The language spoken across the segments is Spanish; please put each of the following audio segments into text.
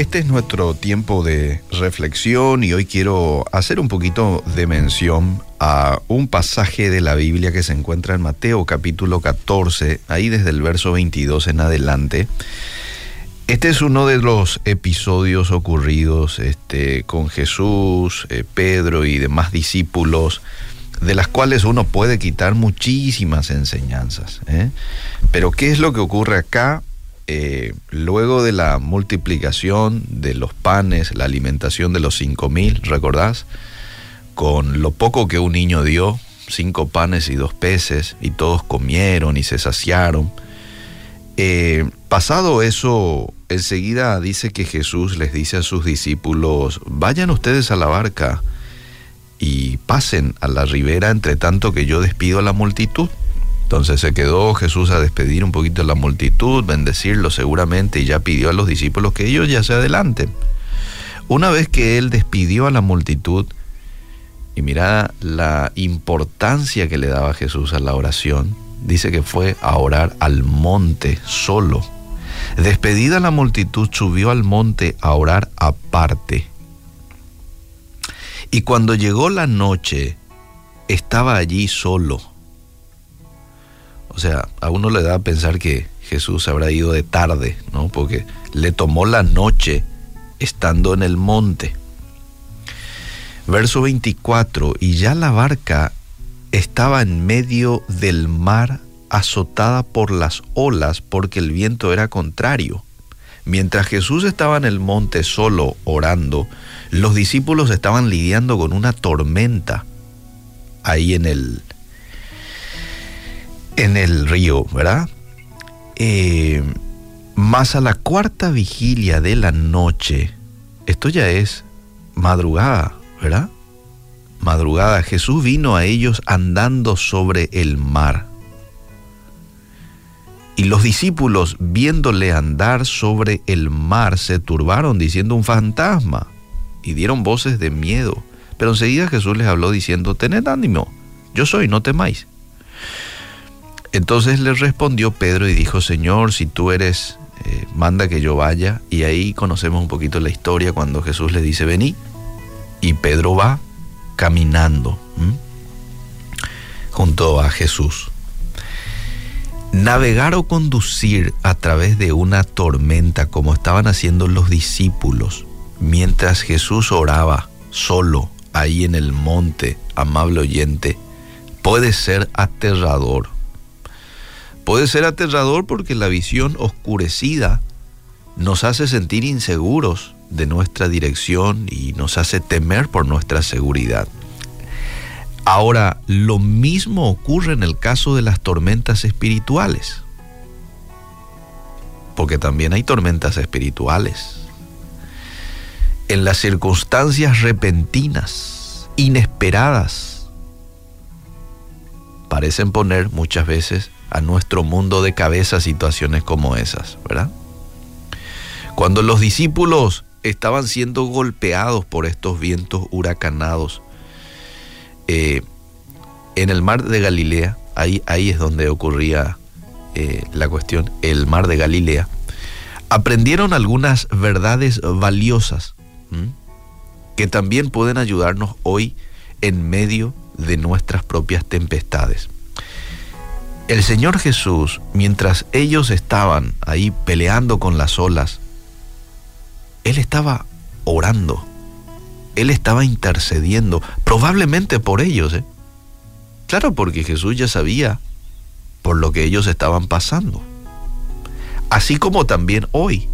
Este es nuestro tiempo de reflexión y hoy quiero hacer un poquito de mención a un pasaje de la Biblia que se encuentra en Mateo capítulo 14, ahí desde el verso 22 en adelante. Este es uno de los episodios ocurridos este, con Jesús, eh, Pedro y demás discípulos de las cuales uno puede quitar muchísimas enseñanzas. ¿eh? Pero ¿qué es lo que ocurre acá? Eh, luego de la multiplicación de los panes, la alimentación de los cinco mil, ¿recordás? Con lo poco que un niño dio, cinco panes y dos peces, y todos comieron y se saciaron. Eh, pasado eso, enseguida dice que Jesús les dice a sus discípulos, vayan ustedes a la barca y pasen a la ribera entre tanto que yo despido a la multitud. Entonces se quedó Jesús a despedir un poquito a la multitud, bendecirlo seguramente y ya pidió a los discípulos que ellos ya se adelanten. Una vez que él despidió a la multitud, y mira la importancia que le daba Jesús a la oración, dice que fue a orar al monte solo. Despedida la multitud, subió al monte a orar aparte. Y cuando llegó la noche, estaba allí solo. O sea, a uno le da a pensar que Jesús habrá ido de tarde, ¿no? Porque le tomó la noche estando en el monte. Verso 24, y ya la barca estaba en medio del mar azotada por las olas porque el viento era contrario. Mientras Jesús estaba en el monte solo orando, los discípulos estaban lidiando con una tormenta ahí en el, en el río, ¿verdad? Eh, más a la cuarta vigilia de la noche, esto ya es madrugada, ¿verdad? Madrugada, Jesús vino a ellos andando sobre el mar. Y los discípulos, viéndole andar sobre el mar, se turbaron diciendo un fantasma y dieron voces de miedo. Pero enseguida Jesús les habló diciendo, tened ánimo, yo soy, no temáis. Entonces les respondió Pedro y dijo, Señor, si tú eres, eh, manda que yo vaya. Y ahí conocemos un poquito la historia cuando Jesús le dice, vení. Y Pedro va caminando junto a Jesús. Navegar o conducir a través de una tormenta como estaban haciendo los discípulos mientras Jesús oraba solo ahí en el monte, amable oyente, puede ser aterrador. Puede ser aterrador porque la visión oscurecida nos hace sentir inseguros de nuestra dirección y nos hace temer por nuestra seguridad. Ahora, lo mismo ocurre en el caso de las tormentas espirituales, porque también hay tormentas espirituales en las circunstancias repentinas, inesperadas, parecen poner muchas veces a nuestro mundo de cabeza situaciones como esas, ¿verdad? Cuando los discípulos estaban siendo golpeados por estos vientos huracanados eh, en el mar de Galilea, ahí, ahí es donde ocurría eh, la cuestión, el mar de Galilea, aprendieron algunas verdades valiosas que también pueden ayudarnos hoy en medio de nuestras propias tempestades. El Señor Jesús, mientras ellos estaban ahí peleando con las olas, Él estaba orando, Él estaba intercediendo, probablemente por ellos. ¿eh? Claro, porque Jesús ya sabía por lo que ellos estaban pasando. Así como también hoy,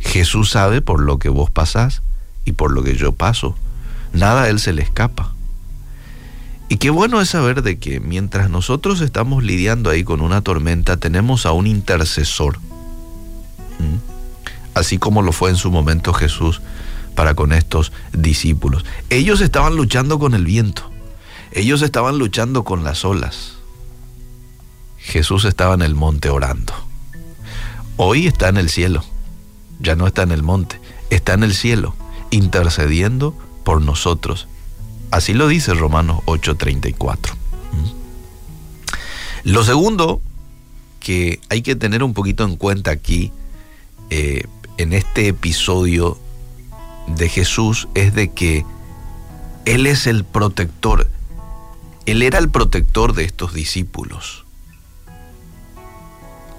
Jesús sabe por lo que vos pasás y por lo que yo paso. Nada a Él se le escapa. Y qué bueno es saber de que mientras nosotros estamos lidiando ahí con una tormenta, tenemos a un intercesor. ¿Mm? Así como lo fue en su momento Jesús para con estos discípulos. Ellos estaban luchando con el viento. Ellos estaban luchando con las olas. Jesús estaba en el monte orando. Hoy está en el cielo. Ya no está en el monte, está en el cielo intercediendo por nosotros. Así lo dice Romanos 8:34. ¿Mm? Lo segundo que hay que tener un poquito en cuenta aquí, eh, en este episodio de Jesús es de que Él es el protector. Él era el protector de estos discípulos.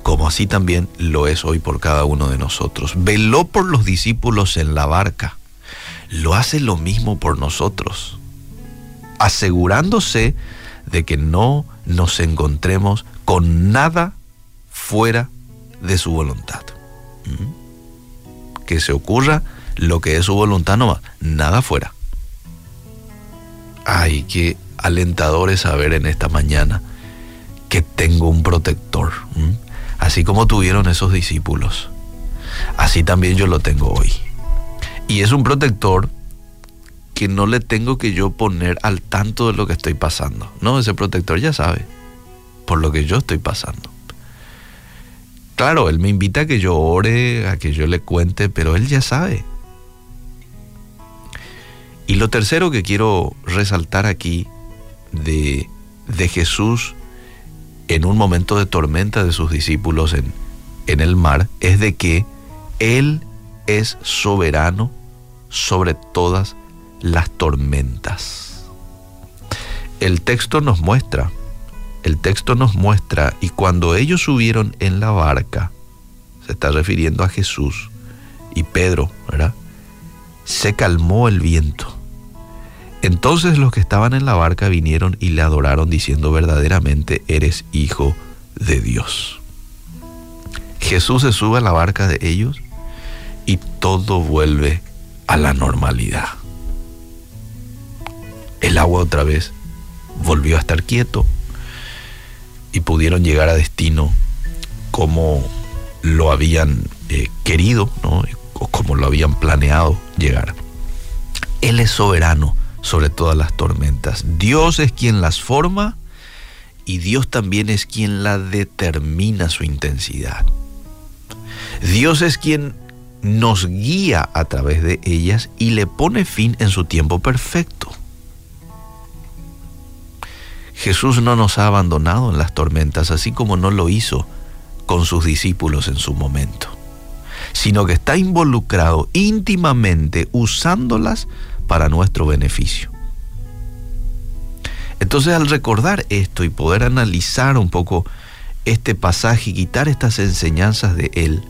Como así también lo es hoy por cada uno de nosotros. Veló por los discípulos en la barca. Lo hace lo mismo por nosotros. Asegurándose de que no nos encontremos con nada fuera de su voluntad. ¿Mm? Que se ocurra lo que es su voluntad nomás, nada fuera. Ay, qué alentador es saber en esta mañana que tengo un protector. Así como tuvieron esos discípulos, así también yo lo tengo hoy. Y es un protector que no le tengo que yo poner al tanto de lo que estoy pasando. No, ese protector ya sabe por lo que yo estoy pasando. Claro, él me invita a que yo ore, a que yo le cuente, pero él ya sabe. Y lo tercero que quiero resaltar aquí de, de Jesús en un momento de tormenta de sus discípulos en, en el mar es de que Él es soberano sobre todas las tormentas. El texto nos muestra, el texto nos muestra, y cuando ellos subieron en la barca, se está refiriendo a Jesús y Pedro, ¿verdad? Se calmó el viento entonces los que estaban en la barca vinieron y le adoraron diciendo verdaderamente eres hijo de Dios. Jesús se sube a la barca de ellos y todo vuelve a la normalidad. El agua otra vez volvió a estar quieto y pudieron llegar a destino como lo habían eh, querido o como lo habían planeado llegar. Él es soberano sobre todas las tormentas. Dios es quien las forma y Dios también es quien la determina su intensidad. Dios es quien nos guía a través de ellas y le pone fin en su tiempo perfecto. Jesús no nos ha abandonado en las tormentas, así como no lo hizo con sus discípulos en su momento, sino que está involucrado íntimamente usándolas para nuestro beneficio. Entonces al recordar esto y poder analizar un poco este pasaje y quitar estas enseñanzas de él,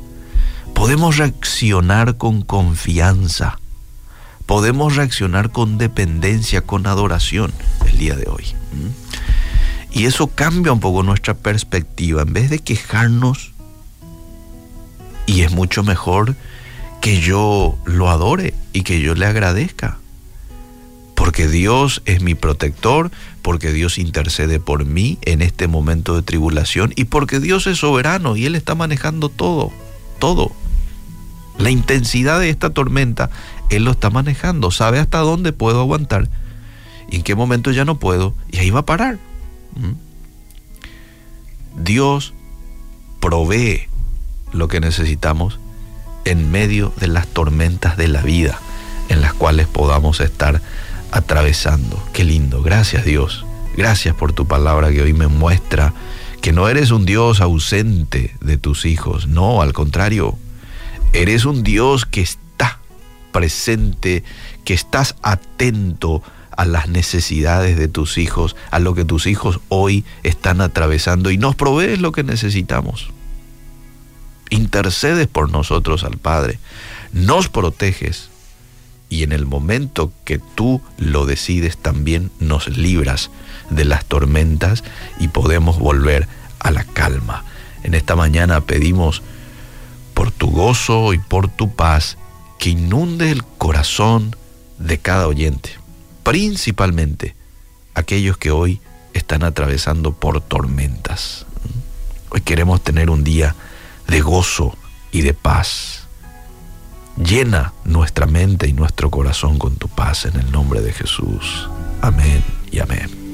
podemos reaccionar con confianza, podemos reaccionar con dependencia, con adoración el día de hoy. Y eso cambia un poco nuestra perspectiva. En vez de quejarnos, y es mucho mejor que yo lo adore y que yo le agradezca porque Dios es mi protector, porque Dios intercede por mí en este momento de tribulación y porque Dios es soberano y Él está manejando todo, todo. La intensidad de esta tormenta, Él lo está manejando, sabe hasta dónde puedo aguantar y en qué momento ya no puedo y ahí va a parar. Dios provee lo que necesitamos en medio de las tormentas de la vida en las cuales podamos estar atravesando. Qué lindo. Gracias Dios. Gracias por tu palabra que hoy me muestra que no eres un Dios ausente de tus hijos. No, al contrario. Eres un Dios que está presente, que estás atento a las necesidades de tus hijos, a lo que tus hijos hoy están atravesando y nos provees lo que necesitamos. Intercedes por nosotros al Padre, nos proteges y en el momento que tú lo decides también nos libras de las tormentas y podemos volver a la calma. En esta mañana pedimos por tu gozo y por tu paz que inunde el corazón de cada oyente, principalmente aquellos que hoy están atravesando por tormentas. Hoy queremos tener un día de gozo y de paz. Llena nuestra mente y nuestro corazón con tu paz en el nombre de Jesús. Amén y amén.